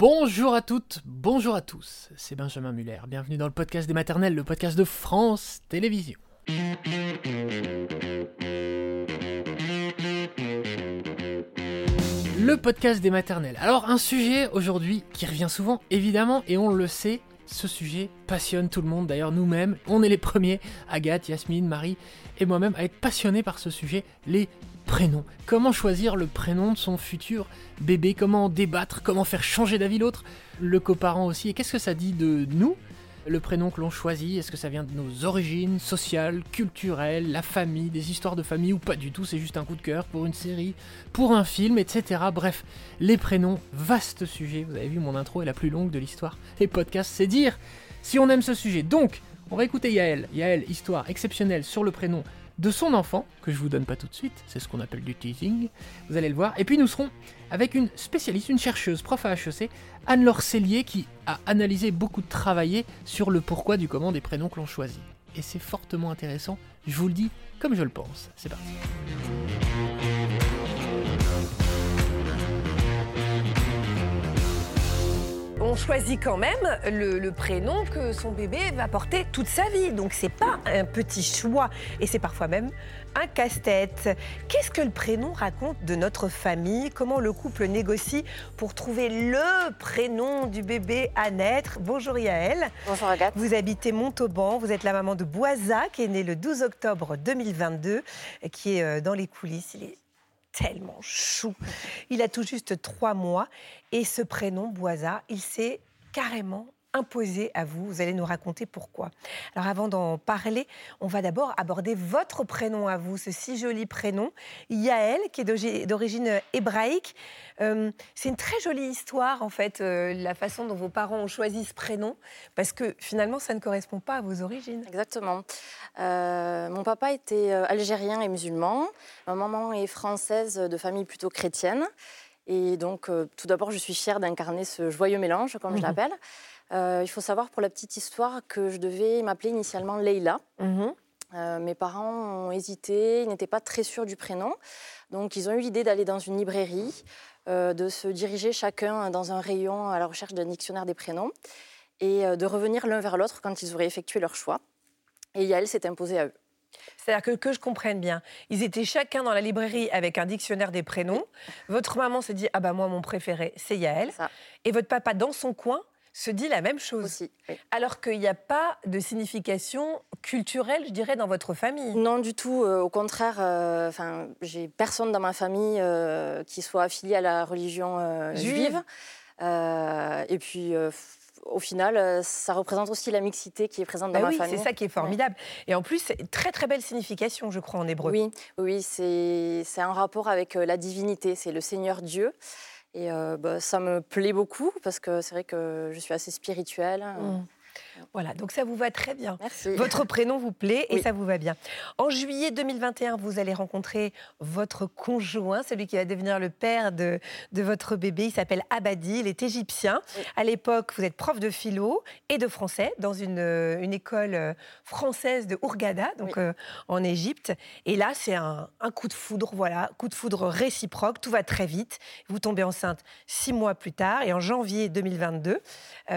Bonjour à toutes, bonjour à tous, c'est Benjamin Muller, bienvenue dans le podcast des maternelles, le podcast de France Télévisions. Le podcast des maternelles. Alors un sujet aujourd'hui qui revient souvent évidemment et on le sait, ce sujet passionne tout le monde, d'ailleurs nous-mêmes, on est les premiers, Agathe, Yasmine, Marie et moi-même à être passionnés par ce sujet, les prénom. Comment choisir le prénom de son futur bébé? Comment débattre? Comment faire changer d'avis l'autre? Le coparent aussi. Et qu'est-ce que ça dit de nous? Le prénom que l'on choisit, est-ce que ça vient de nos origines sociales, culturelles, la famille, des histoires de famille ou pas du tout, c'est juste un coup de cœur pour une série, pour un film, etc. Bref, les prénoms, vaste sujet, vous avez vu mon intro est la plus longue de l'histoire. Les podcasts, c'est dire si on aime ce sujet. Donc, on va écouter Yael. Yael, histoire exceptionnelle sur le prénom de son enfant, que je vous donne pas tout de suite, c'est ce qu'on appelle du teasing, vous allez le voir. Et puis nous serons avec une spécialiste, une chercheuse, prof à HEC, Anne-Laure Cellier, qui a analysé beaucoup de travaillé sur le pourquoi du comment des prénoms que l'on choisit. Et c'est fortement intéressant, je vous le dis comme je le pense. C'est parti. On choisit quand même le, prénom que son bébé va porter toute sa vie. Donc c'est pas un petit choix et c'est parfois même un casse-tête. Qu'est-ce que le prénom raconte de notre famille? Comment le couple négocie pour trouver le prénom du bébé à naître? Bonjour Yael. Bonjour Agathe. Vous habitez Montauban, vous êtes la maman de Boisa qui est née le 12 octobre 2022, qui est euh, dans les coulisses. Il est tellement chou. Il a tout juste trois mois et ce prénom, Boisa, il s'est carrément imposé à vous. Vous allez nous raconter pourquoi. Alors avant d'en parler, on va d'abord aborder votre prénom à vous, ce si joli prénom, Yael, qui est d'origine hébraïque. Euh, c'est une très jolie histoire, en fait, euh, la façon dont vos parents ont choisi ce prénom, parce que finalement, ça ne correspond pas à vos origines. Exactement. Euh, mon papa était algérien et musulman. Ma maman est française de famille plutôt chrétienne. Et donc, tout d'abord, je suis fière d'incarner ce joyeux mélange, comme je mhm. L'appelle. il faut savoir pour la petite histoire que je devais m'appeler initialement Leila. Mhm. mes parents ont hésité, ils n'étaient pas très sûrs du prénom. Donc, ils ont eu l'idée d'aller dans une librairie, euh, de se diriger chacun dans un rayon à la recherche d'un dictionnaire des prénoms et euh, de revenir l'un vers l'autre quand ils auraient effectué leur choix. Et Yael s'est imposée à eux. C'est-à-dire que, que je comprenne bien, ils étaient chacun dans la librairie avec un dictionnaire des prénoms. Votre maman s'est dit Ah bah moi, mon préféré, c'est Yael. Et votre papa, dans son coin, se dit la même chose. Aussi, Alors qu'il n'y a pas de signification culturelle, je dirais, dans votre famille. Non, du tout. Euh, au contraire, euh, enfin, j'ai personne dans ma famille euh, qui soit affilié à la religion juive. et puis au final, ça représente aussi la mixité qui est présente dans bah ma famille. C'est ça qui est formidable. Et en plus, très très belle signification, je crois, en hébreu. Oui, oui c'est un rapport avec la divinité. C'est le Seigneur Dieu. Et euh, bah, ça me plaît beaucoup parce que c'est vrai que je suis assez spirituelle. Mmh. Voilà, donc ça vous va très bien. Merci. Votre prénom vous plaît et ça vous va bien. En juillet 2021, vous allez rencontrer votre conjoint, celui qui va devenir le père de, de votre bébé. Il s'appelle Abadi, il est égyptien. À l'époque, vous êtes prof de philo et de français dans une, euh, une école euh, française de Hurghada, donc euh, en Égypte. Et là, c'est un, un, coup de foudre, voilà, coup de foudre réciproque. Tout va très vite. Vous tombez enceinte six mois plus tard et en janvier 2022, bah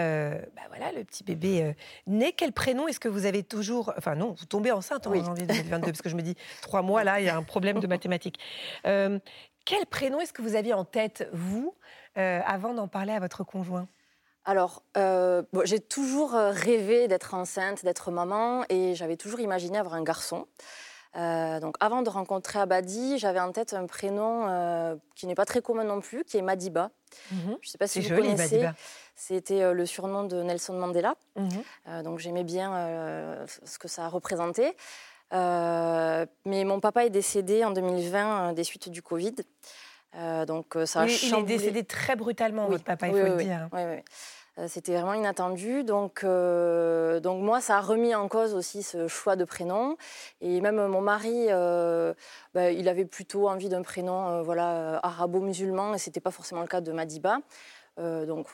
voilà, le petit bébé né. Quel prénom est-ce que vous avez toujours Enfin non, vous tombez enceinte en janvier 2022, parce que je me dis, trois mois là, il y a un problème de mathématiques. Euh, quel prénom est-ce que vous aviez en tête, vous, euh, avant d'en parler à votre conjoint? Alors, euh, j'ai toujours rêvé d'être enceinte, d'être maman, et j'avais toujours imaginé avoir un garçon. Donc, avant de rencontrer Abadi, j'avais en tête un prénom qui n'est pas très commun non plus, qui est Madiba. Mhm. Je ne sais pas si vous joli, connaissez. Madiba. C'était euh, le surnom de Nelson Mandela. Mhm. Euh, donc j'aimais bien euh, ce que ça représentait. mais mon papa est décédé en 2020 des suites du Covid. donc ça a il, il est décédé très brutalement, votre papa, il faut le dire. Oui, C'était vraiment inattendu. Donc, donc moi, ça a remis en cause aussi ce choix de prénom. Et même mon mari, bah, il avait plutôt envie d'un prénom voilà, arabo-musulman, et ce n'était pas forcément le cas de Madiba. donc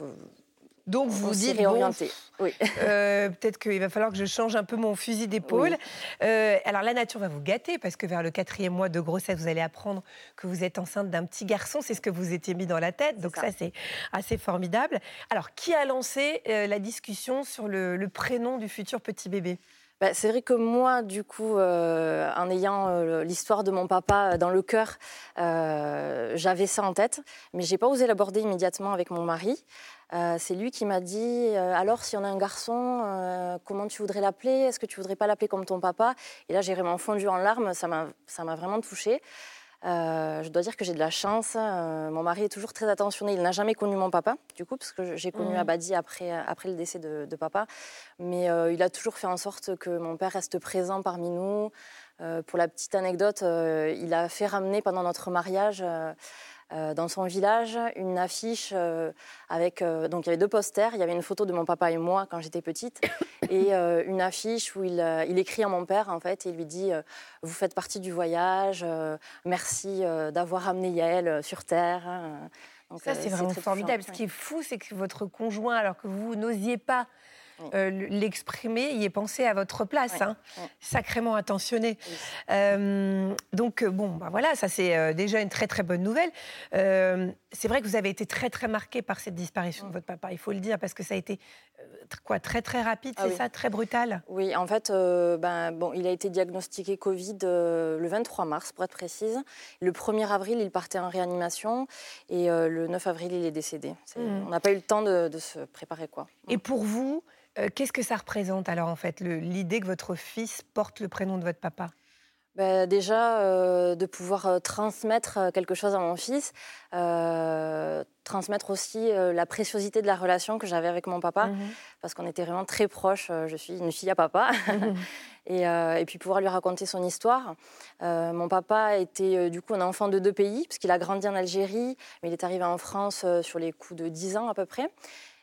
Donc vous vous dites, réorienter. oui. peut-être qu'il va falloir que je change un peu mon fusil d'épaule. alors la nature va vous gâter parce que vers le quatrième mois de grossesse, vous allez apprendre que vous êtes enceinte d'un petit garçon. C'est ce que vous étiez mis dans la tête. Donc ça, c'est assez formidable. Alors qui a lancé la discussion sur le prénom du futur petit bébé? Bah, c'est vrai que moi, du coup, euh, en ayant euh, l'histoire de mon papa dans le cœur, euh, j'avais ça en tête, mais j'ai pas osé l'aborder immédiatement avec mon mari. c'est lui qui m'a dit alors si on a un garçon, comment tu voudrais l'appeler? Est-ce que tu voudrais pas l'appeler comme ton papa? Et là, j'ai vraiment fondu en larmes. Ça m'a vraiment touchée. Euh, je dois dire que j'ai de la chance. Euh, mon mari est toujours très attentionné. Il n'a jamais connu mon papa, du coup, parce que j'ai connu mmh. Abadi après, après le décès de, papa. Mais euh, il a toujours fait en sorte que mon père reste présent parmi nous. pour la petite anecdote, il a fait ramener pendant notre mariage euh, dans son village une affiche euh, avec euh, donc il y avait deux posters. Il y avait une photo de mon papa et moi quand j'étais petite et une affiche où il, il, écrit à mon père en fait et il lui dit vous faites partie du voyage, merci d'avoir amené Yael sur terre. Donc, ça c'est vraiment formidable. Ce qui est fou, c'est que votre conjoint, alors que vous n'osiez pas euh, l'exprimer, y est pensé à votre place, hein. sacrément attentionné. Euh, donc euh, bon, bah voilà, ça c'est déjà une très très bonne nouvelle. c'est vrai que vous avez été très très marqué par cette disparition de votre papa, il faut le dire, parce que ça a été quoi, très très rapide, ah c'est ça, très brutal? Oui, en fait, ben, bon, il a été diagnostiqué Covid le 23 mars, pour être précise. Le 1er avril, il partait en réanimation et le 9 avril, il est décédé. Mmh. On n'a pas eu le temps de, de se préparer, quoi. Et pour vous, euh, qu'est-ce que ça représente alors en fait, l'idée que votre fils porte le prénom de votre papa? Bah, déjà, euh, de pouvoir euh, transmettre quelque chose à mon fils, transmettre aussi la préciosité de la relation que j'avais avec mon papa, mmh parce qu'on était vraiment très proches. je suis une fille à papa. Mmh et, et, puis pouvoir lui raconter son histoire. mon papa était du coup un enfant de deux pays, puisqu'il a grandi en Algérie, mais il est arrivé en France sur les coups de 10 ans à peu près.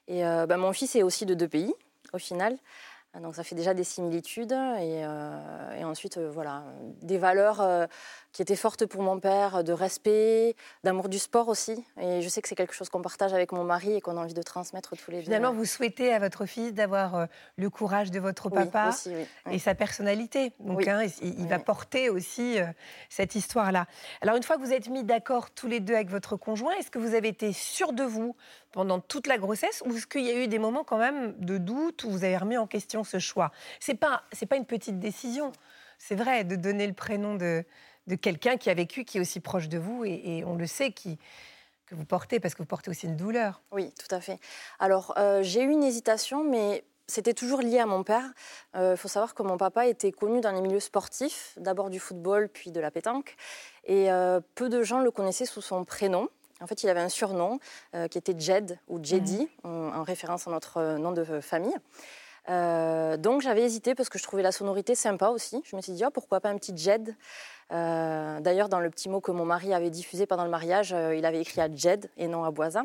Et bah, mon fils est aussi de deux pays au final. Donc ça fait déjà des similitudes et, euh, ensuite euh, voilà des valeurs euh, qui étaient fortes pour mon père, de respect, d'amour du sport aussi. Et je sais que c'est quelque chose qu'on partage avec mon mari et qu'on a envie de transmettre tous les deux. Finalement, vous souhaitez à votre fils d'avoir le courage de votre papa et sa personnalité. Donc hein, il, va porter aussi cette histoire-là. Alors une fois que vous êtes mis d'accord tous les deux avec votre conjoint, est-ce que vous avez été sûr de vous pendant toute la grossesse ou est-ce qu'il y a eu des moments quand même de doute où vous avez remis en question ce choix? C'est pas c'est pas une petite décision. C'est vrai de donner le prénom de, de quelqu'un qui a vécu, qui est aussi proche de vous et, on le sait qui que vous portez parce que vous portez aussi une douleur. Oui, tout à fait. Alors euh, j'ai eu une hésitation, mais c'était toujours lié à mon père. Il euh, faut savoir que mon papa était connu dans les milieux sportifs, d'abord du football, puis de la pétanque. Et euh, peu de gens le connaissaient sous son prénom. En fait, il avait un surnom euh, qui était Jed ou Jedi, mhm. en, référence à notre nom de famille. Euh, donc j'avais hésité parce que je trouvais la sonorité sympa aussi. Je me suis dit, oh, pourquoi pas un petit Jed? D'ailleurs, dans le petit mot que mon mari avait diffusé pendant le mariage, il avait écrit à Jed et non à Boisa.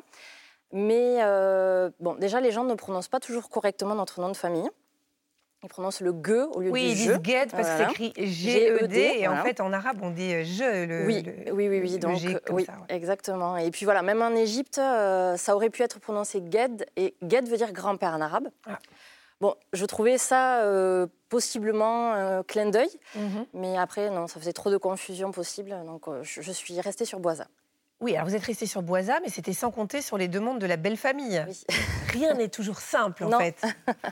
Mais bon, déjà, les gens ne prononcent pas toujours correctement notre nom de famille. Ils prononcent le ge au lieu oui, du. Oui, ils disent get parce que c'est écrit G-E-D et en fait en arabe on dit euh, je. Le, oui, oui, oui, oui, donc oui, exactement. Et puis voilà, même en Égypte, euh, ça aurait pu être prononcé ged et ged veut dire grand-père en arabe. Ah. Bon, je trouvais ça euh, possiblement un clin d'œil, mhm. mais après non, ça faisait trop de confusion possible, donc je, je suis restée sur Boisa. Oui, alors vous êtes resté sur Boisa, mais c'était sans compter sur les demandes de la belle famille. Rien n'est toujours simple, en fait.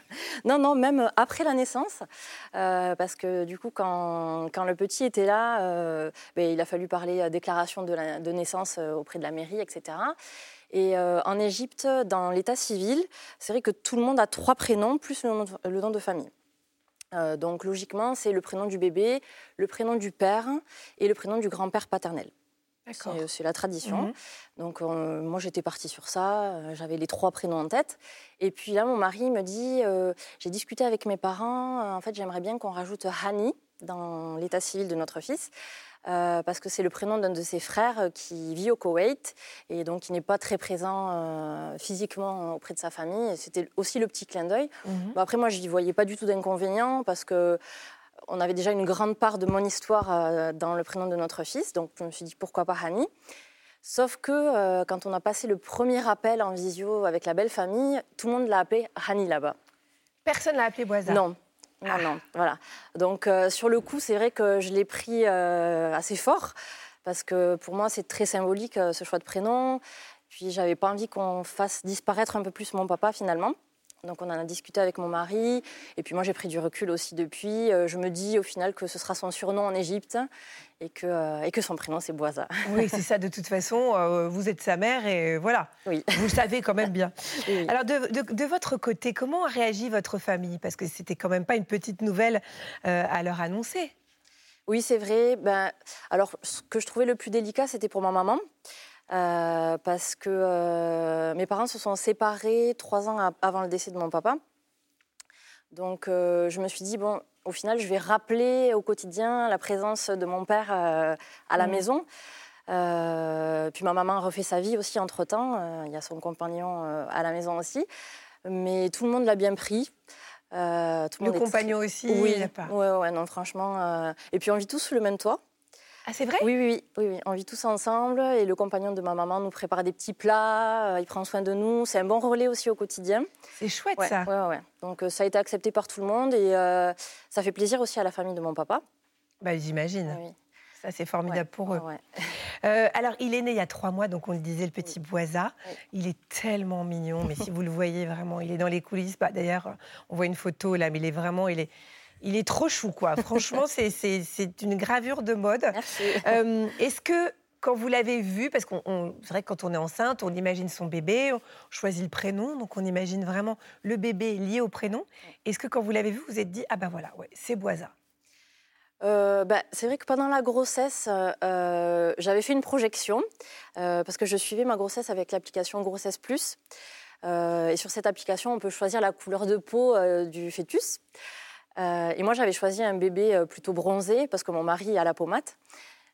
non, non, même après la naissance, euh, parce que du coup, quand, quand le petit était là, euh, ben, il a fallu parler déclaration de, la, de, naissance euh, auprès de la mairie, etc. Et en Égypte, dans l'état civil, c'est vrai que tout le monde a trois prénoms plus le nom de, le nom de famille. donc logiquement, c'est le prénom du bébé, le prénom du père et le prénom du grand-père paternel. C'est la tradition. Mhm. Donc euh, moi j'étais partie sur ça, euh, j'avais les trois prénoms en tête. Et puis là mon mari me dit, euh, j'ai discuté avec mes parents, en fait j'aimerais bien qu'on rajoute Hani dans l'état civil de notre fils. parce que c'est le prénom d'un de ses frères qui vit au Koweït et donc qui n'est pas très présent physiquement auprès de sa famille. C'était aussi le petit clin d'œil. Mhm. après, moi, je n'y voyais pas du tout d'inconvénient parce que on avait déjà une grande part de mon histoire euh, dans le prénom de notre fils, donc je me suis dit pourquoi pas Hani? Sauf que quand on a passé le premier appel en visio avec la belle famille, tout le monde l'a appelé Hani là-bas. Personne l'a appelé Boisa Non. Non, non, voilà. Donc sur le coup, c'est vrai que je l'ai pris assez fort parce que pour moi, c'est très symbolique ce choix de prénom. Puis j'avais pas envie qu'on fasse disparaître un peu plus mon papa finalement. Donc on en a discuté avec mon mari, et puis moi j'ai pris du recul aussi depuis. Euh, je me dis au final que ce sera son surnom en Égypte et que, euh, et que son prénom c'est Boisa. Oui, c'est ça de toute façon. Euh, vous êtes sa mère et voilà. Oui. Vous le savez quand même bien. Alors de, votre côté, comment a réagi votre famille? Parce que c'était quand même pas une petite nouvelle à leur annoncer. Oui, c'est vrai. Ben, alors ce que je trouvais le plus délicat, c'était pour ma maman. Euh, parce que euh, mes parents se sont séparés trois ans avant le décès de mon papa. Donc euh, je me suis dit, bon, au final, je vais rappeler au quotidien la présence de mon père à la mmh. maison. puis ma maman a refait sa vie aussi entre-temps. Il y a son compagnon à la maison aussi. Mais tout le monde l'a bien pris. tout le, compagnon aussi Oui, ouais, ouais, non, franchement. Et puis on vit tous sous le même toit. Ah, c'est vrai? Oui, oui, oui, oui, On vit tous ensemble et le compagnon de ma maman nous prépare des petits plats, euh, il prend soin de nous. C'est un bon relais aussi au quotidien. C'est chouette ça. Ouais, ouais. Donc euh, ça a été accepté par tout le monde et euh, ça fait plaisir aussi à la famille de mon papa. Bah, J'imagine. Oui. Ça, c'est formidable pour eux. alors, il est né il y a trois mois, donc on le disait, le petit Boisa. Il est tellement mignon, mais si vous le voyez vraiment, il est dans les coulisses. Bah, D'ailleurs, on voit une photo là, mais il est vraiment, il est, il est trop chou, quoi. Franchement, c'est une gravure de mode. Euh, est-ce que quand vous l'avez vu, parce qu'on, c'est vrai que quand on est enceinte, on imagine son bébé, on choisit le prénom, donc on imagine vraiment le bébé lié au prénom. Est-ce que quand vous l'avez vu, vous vous êtes dit ah ben voilà, ouais, c'est Boisa. Euh, bah, c'est vrai que pendant la grossesse, euh, j'avais fait une projection parce que je suivais ma grossesse avec l'application Grossesse Plus. et sur cette application, on peut choisir la couleur de peau du fœtus. Euh, et moi, j'avais choisi un bébé euh, plutôt bronzé parce que mon mari a la pommade.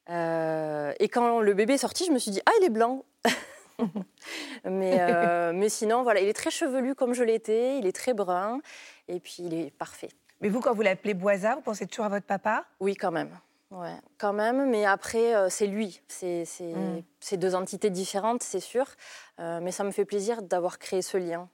Euh, et quand le bébé est sorti, je me suis dit ah il est blanc. mais, mais sinon voilà, il est très chevelu comme je l'étais, il est très brun et puis il est parfait. Mais vous, quand vous l'appelez Boisa, vous pensez toujours à votre papa? Oui, quand même. Ouais, quand même, mais après, c'est lui. C'est mm. deux entités différentes, c'est sûr. mais ça me fait plaisir d'avoir créé ce lien.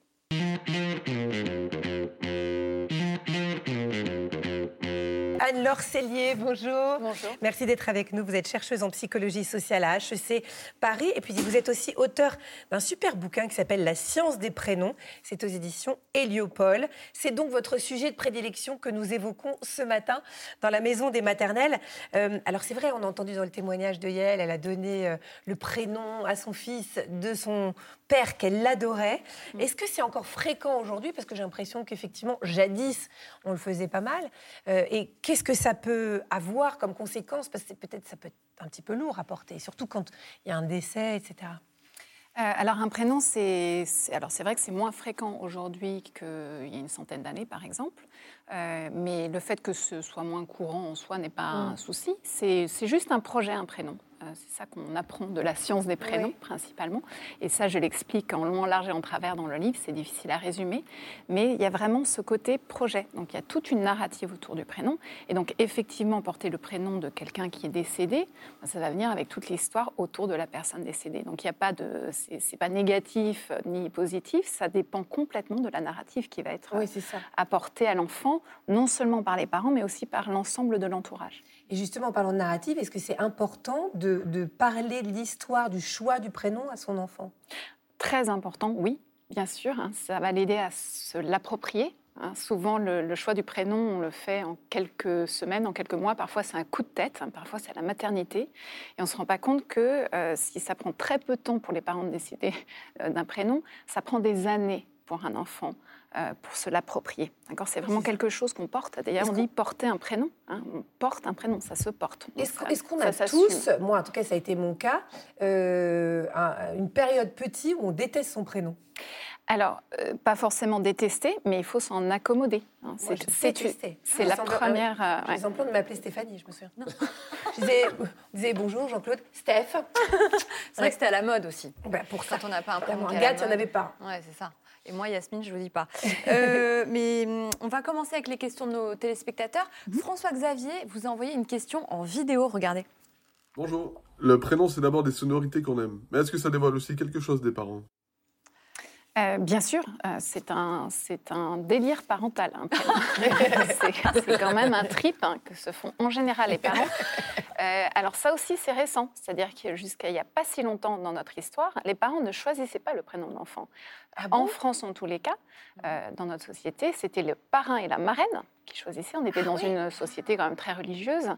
Anne-Laure Cellier, bonjour. Bonjour. Merci d'être avec nous. Vous êtes chercheuse en psychologie sociale à HEC Paris. Et puis vous êtes aussi auteur d'un super bouquin qui s'appelle La science des prénoms. C'est aux éditions Héliopole. C'est donc votre sujet de prédilection que nous évoquons ce matin dans la maison des maternelles. Euh, alors c'est vrai, on a entendu dans le témoignage de Yael, elle a donné euh, le prénom à son fils de son père qu'elle l'adorait. Mm. Est-ce que c'est encore fréquent aujourd'hui? Parce que j'ai l'impression qu'effectivement, jadis, on le faisait pas mal. Euh, et qu'est-ce que ça peut avoir comme conséquence? Parce que peut-être ça peut être un petit peu lourd à porter, surtout quand il y a un décès, etc. Euh, alors un prénom, c'est alors c'est vrai que c'est moins fréquent aujourd'hui qu'il y a une centaine d'années, par exemple. Euh, mais le fait que ce soit moins courant en soi n'est pas un mm. souci. C'est juste un projet, un prénom. Euh, c'est ça qu'on apprend de la science des prénoms, principalement. Et ça, je l'explique en long, en large et en travers dans le livre. C'est difficile à résumer. Mais il y a vraiment ce côté projet. Donc, il y a toute une narrative autour du prénom. Et donc, effectivement, porter le prénom de quelqu'un qui est décédé, ben, ça va venir avec toute l'histoire autour de la personne décédée. Donc, il n'y a pas de. C'est pas négatif ni positif. Ça dépend complètement de la narrative qui va être apportée à l'enfant, non seulement par les parents, mais aussi par l'ensemble de l'entourage. Et justement, en parlant de narrative, est-ce que c'est important de, parler de l'histoire du choix du prénom à son enfant? Très important, oui, bien sûr. Hein. ça va l'aider à se l'approprier. Hein. souvent, le, choix du prénom, on le fait en quelques semaines, en quelques mois. Parfois, c'est un coup de tête. Hein. parfois, c'est la maternité. Et on ne se rend pas compte que euh, si ça prend très peu de temps pour les parents de décider euh, d'un prénom, ça prend des années pour un enfant euh, pour se l'approprier. D'accord? C'est vraiment quelque chose qu'on porte. D'ailleurs, on dit porter un prénom. Hein. on porte un prénom, ça se porte. Est-ce qu'on a tous, moi en tout cas ça a été mon cas, euh, une période petite où on déteste son prénom? Alors, euh, pas forcément détester, mais il faut s'en accommoder. Hein. C'est la première. J'ai l'exemple de m'appeler Stéphanie, je me souviens. je disais, bonjour Jean-Claude, Steph. c'est vrai que c'était à la mode aussi. Ben, pour Quand on n'a pas un prénom. Un gars, il n'y en avait pas. Ouais, c'est ça. Et moi, Yasmine, je ne vous dis pas. Euh, mais hum, on va commencer avec les questions de nos téléspectateurs. Mhm. François Xavier vous a envoyé une question en vidéo. Regardez. Bonjour. Le prénom, c'est d'abord des sonorités qu'on aime. Mais est-ce que ça dévoile aussi quelque chose des parents? Euh, bien sûr, euh, c'est un, c'est un délire parental. hein, c'est quand même un trip hein, que se font en général les parents. Euh, alors ça aussi, c'est récent. C'est-à-dire que jusqu'à il n'y a pas si longtemps dans notre histoire, les parents ne choisissaient pas le prénom de l'enfant. en France, en tous les cas, euh, dans notre société, c'était le parrain et la marraine qui choisissaient. On était dans une société quand même très religieuse.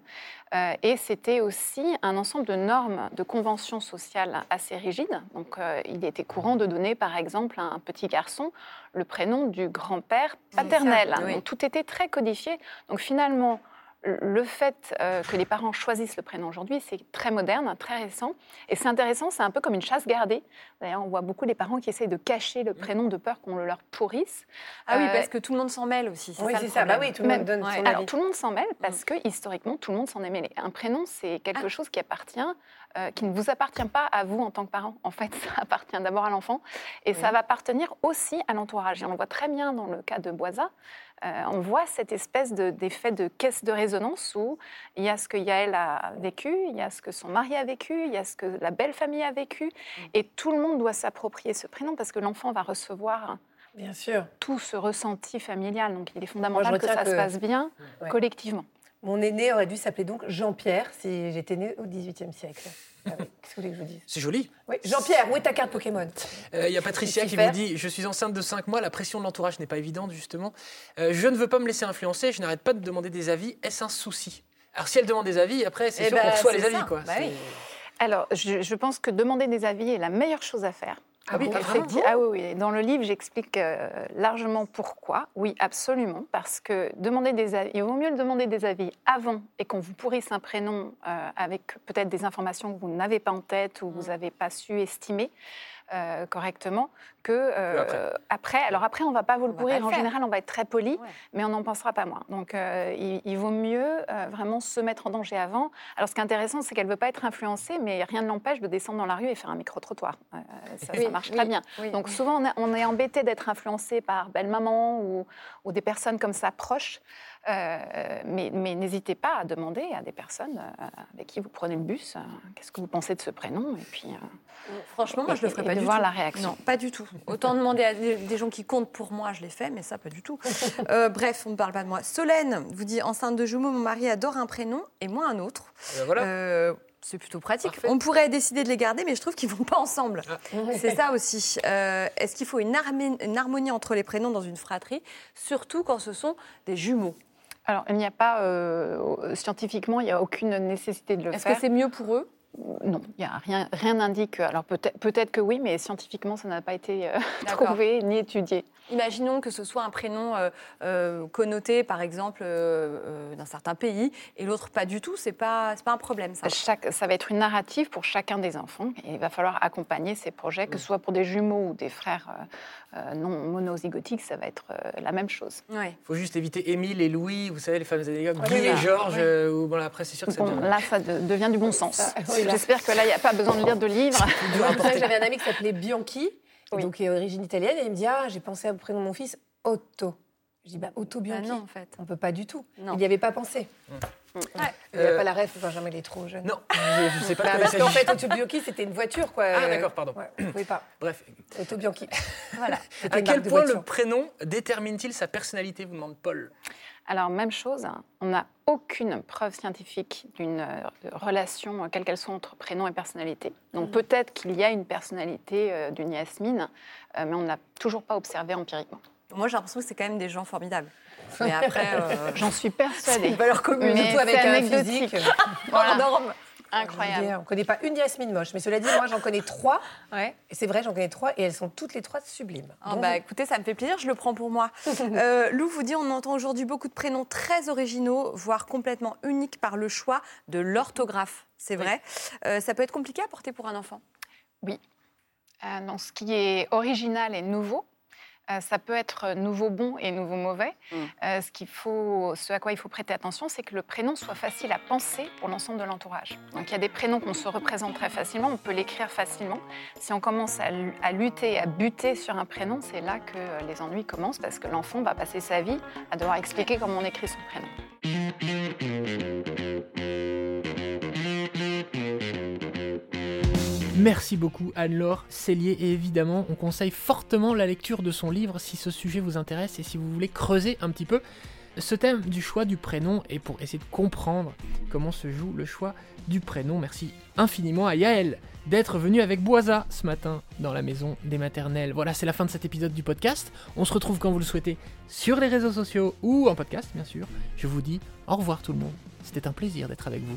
Euh, et c'était aussi un ensemble de normes, de conventions sociales assez rigides. Donc il était courant de donner, par exemple, à un petit garçon le prénom du grand-père paternel. oui. Donc tout était très codifié. Donc finalement, le fait euh, que les parents choisissent le prénom aujourd'hui, c'est très moderne, très récent. Et c'est intéressant, c'est un peu comme une chasse gardée. D'ailleurs, on voit beaucoup les parents qui essayent de cacher le prénom de peur qu'on le leur pourrisse. Ah oui, Euh, parce que tout le monde s'en mêle aussi. Oui, c'est ça. Bah oui, tout le monde Même- donne ouais. son Alors avis. tout le monde s'en mêle parce que historiquement tout le monde s'en est mêlé. Un prénom c'est quelque Ah. chose qui appartient, euh, qui ne vous appartient pas à vous en tant que parent. En fait, ça appartient d'abord à l'enfant et ça va appartenir aussi à l'entourage. Et on le voit très bien dans le cas de Boisa. Euh, on voit cette espèce de- d'effet de caisse de résonance où il y a ce que Yael a vécu, il y a ce que son mari a vécu, il y a ce que la belle famille a vécu, Mm. et tout le monde doit s'approprier ce prénom parce que l'enfant va recevoir Bien sûr. tout ce ressenti familial. Donc il est fondamental que ça se passe bien Ouais. collectivement. Mon aîné aurait dû s'appeler donc Jean-Pierre si j'étais née au XVIIIe siècle. Ah oui, Qu'est-ce que vous voulez que je vous dise? C'est joli. Oui, Jean-Pierre, où est ta carte Pokémon? Il y a Patricia qui vous dit Je suis enceinte de 5 mois, la pression de l'entourage n'est pas évidente, justement. Euh, je ne veux pas me laisser influencer, je n'arrête pas de demander des avis. Est-ce un souci? Alors, si elle demande des avis, après, c'est Eh sûr ben, qu'on reçoit c'est les avis. Quoi. Bah oui. Alors, je, je pense que demander des avis est la meilleure chose à faire. Ah oui, ah oui, oui. Dans le livre, j'explique euh, largement pourquoi. Oui, absolument. Parce que demander des avis, il vaut mieux le demander des avis avant et qu'on vous pourrisse un prénom euh, avec peut-être des informations que vous n'avez pas en tête ou Mm. vous n'avez pas su estimer euh, correctement que euh, après. après. Alors après, on ne va pas vous le le en faire. général, on va être très poli, Ouais. mais on n'en pensera pas moins. Donc, euh, il, il vaut mieux euh, vraiment se mettre en danger avant. Alors, ce qui est intéressant, c'est qu'elle ne veut pas être influencée, mais rien ne l'empêche de descendre dans la rue et faire un micro-trottoir. Euh, ça, Oui, ça marche oui, très bien. oui. Donc, souvent, on est, on est embêté d'être influencé par belle-maman ou, ou des personnes comme ça proches. Euh, mais mais n'hésitez pas à demander à des personnes euh, avec qui vous prenez le bus euh, qu'est-ce que vous pensez de ce prénom et puis euh, Franchement, moi, je le ferais et pas de du voir tout. la réaction. Non, pas du tout. Autant demander à des, des gens qui comptent pour moi, je l'ai fait, mais ça, pas du tout. Euh, bref, on ne parle pas de moi. Solène vous dit enceinte de jumeaux, mon mari adore un prénom et moi un autre. Eh ben voilà. Euh, c'est plutôt pratique. Parfait. On pourrait décider de les garder, mais je trouve qu'ils vont pas ensemble. Ah. C'est ça aussi. Euh, Est-ce qu'il faut une harmonie entre les prénoms dans une fratrie, surtout quand ce sont des jumeaux? Alors, il n'y a pas, euh, scientifiquement, il n'y a aucune nécessité de le Est-ce faire. que c'est mieux pour eux? Non, il y a rien, rien n'indique. Alors peut-être peut-être que oui, mais scientifiquement, ça n'a pas été euh, trouvé ni étudié. Imaginons que ce soit un prénom euh, euh, connoté, par exemple, d'un certain pays, et l'autre pas du tout. C'est pas, c'est pas un problème, ça. Chaque, ça va être une narrative pour chacun des enfants. Et il va falloir accompagner ces projets, que ce soit pour des jumeaux ou des frères non monozygotiques, ça va être euh, la même chose. Ouais. Il faut juste éviter Émile et Louis, vous savez, les fameux anecdotes, Oui, Guy et. Georges, euh, où, bon, là, après, c'est sûr que ça Bon, devient... là, ça de- devient du bon sens. Ah, oui. J'espère que là, il n'y a pas besoin de lire de livres. J'avais un ami qui s'appelait Bianchi, Oui. donc qui est d'origine italienne, et il me dit Ah, j'ai pensé au prénom de mon fils, Otto. Je dis Bah, Otto Bah Bianchi. non, en fait. On peut pas du tout. Non. Il n'y avait pas pensé. Il n'y Euh, a pas la ref, Benjamin, il est trop jeune. Non, je ne sais pas Bah, parce qu'en fait, Otto Bianchi, c'était une voiture, quoi. Ah, Euh, d'accord, pardon. Ouais, vous pouvez pas. Bref, Otto Bianchi. Voilà. À quel point le prénom détermine-t-il sa personnalité, vous demande Paul? Alors, même chose, on n'a aucune preuve scientifique d'une euh, relation, euh, quelle qu'elle soit, entre prénom et personnalité. Donc, peut-être qu'il y a une personnalité euh, d'une Yasmine, euh, mais on n'a toujours pas observé empiriquement. Moi, j'ai l'impression que c'est quand même des gens formidables. Mais après, euh, J'en suis c'est persuadée. une valeur commune. Mais Surtout avec c'est un physique. Hors norme. Incroyable. On ne connaît pas une Yasmine moche, mais cela dit, moi j'en connais trois. Ouais. Et c'est vrai, j'en connais trois et elles sont toutes les trois sublimes. Ah Donc, bah, écoutez, ça me fait plaisir, je le prends pour moi. Euh, Lou vous dit on entend aujourd'hui beaucoup de prénoms très originaux, voire complètement uniques par le choix de l'orthographe. C'est vrai. Euh, ça peut être compliqué à porter pour un enfant? Euh, donc, ce qui est original et nouveau, euh, ça peut être nouveau bon et nouveau mauvais. Mm. Euh, ce, qu'il faut, ce à quoi il faut prêter attention, c'est que le prénom soit facile à penser pour l'ensemble de l'entourage. Donc il y a des prénoms qu'on se représente très facilement, on peut l'écrire facilement. Si on commence à, lu- à lutter, à buter sur un prénom, c'est là que euh, les ennuis commencent parce que l'enfant va passer sa vie à devoir expliquer comment on écrit son prénom. Merci beaucoup Anne-Laure Cellier et évidemment on conseille fortement la lecture de son livre si ce sujet vous intéresse et si vous voulez creuser un petit peu ce thème du choix du prénom et pour essayer de comprendre comment se joue le choix du prénom. Merci infiniment à Yael d'être venu avec Boisa ce matin dans la maison des maternelles. Voilà, c'est la fin de cet épisode du podcast. On se retrouve quand vous le souhaitez sur les réseaux sociaux ou en podcast, bien sûr. Je vous dis au revoir tout le monde. C'était un plaisir d'être avec vous.